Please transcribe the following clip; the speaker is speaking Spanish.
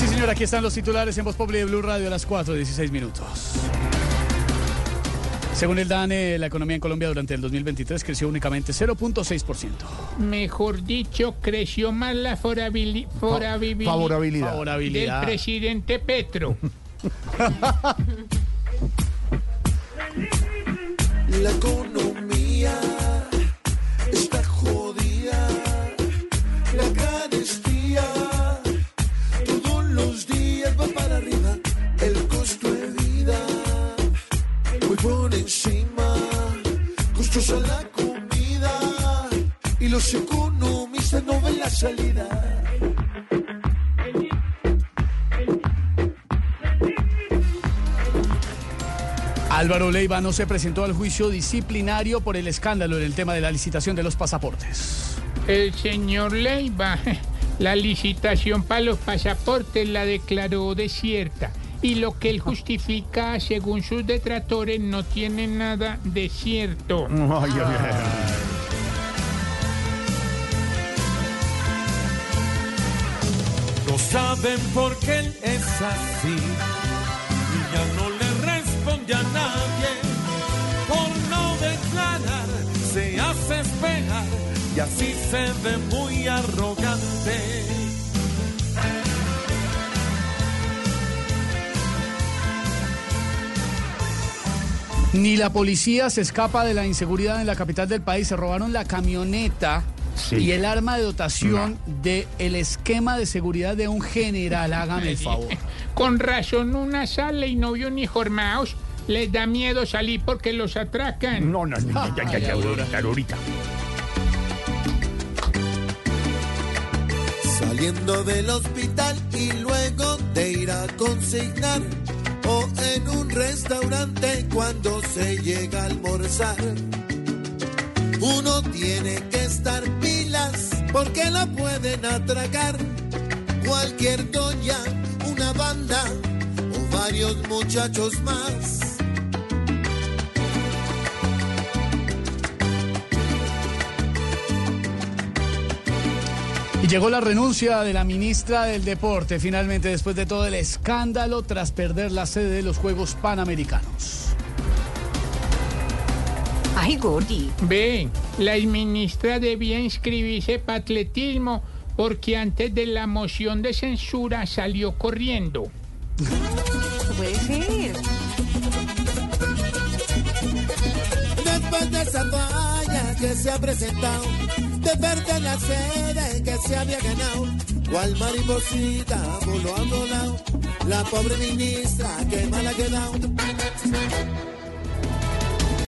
Sí, señor, aquí están los titulares en Voz Populi de Blue Radio a las 4, 16 minutos. Según el DANE, la economía en Colombia durante el 2023 creció únicamente 0.6%. Mejor dicho, creció más la forabili- forabili- Favorabilidad. del presidente Petro. La los economistas no ven la salida. Álvaro Leiva no se presentó al juicio disciplinario por el escándalo en el tema de la licitación de los pasaportes. El señor Leiva, la licitación para los pasaportes la declaró desierta. Y lo que él justifica, según sus detractores, no tiene nada de cierto. Ay, ay, saben por qué él es así y ya no le responde a nadie. Por no declarar se hace esperar y así se ve muy arrogante. Ni la policía se escapa de la inseguridad en la capital del país. Se robaron la camioneta Sí. y el arma de dotación del el esquema de seguridad de un general. Hágame el favor. Con razón, una sale y no vio uniformados. Les da miedo salir porque los atracan. No, no, no, ya, ya, ya, ya, ahorita, ahorita. Saliendo del hospital y luego de ir a consignar o en un restaurante cuando se llega a almorzar. Uno tiene que estar porque la pueden atracar. Cualquier doña, una banda o varios muchachos más. Y llegó la renuncia de la ministra del Deporte, finalmente, después de todo el escándalo tras perder la sede de los Juegos Panamericanos. Ay, Gordi. Ve, la ministra debía inscribirse para atletismo porque antes de la moción de censura salió corriendo. Puede ser. Después de esa falla que se ha presentado, de perder la sede que se había ganado, cual mariposita voló a volado, la pobre ministra que mal ha quedado.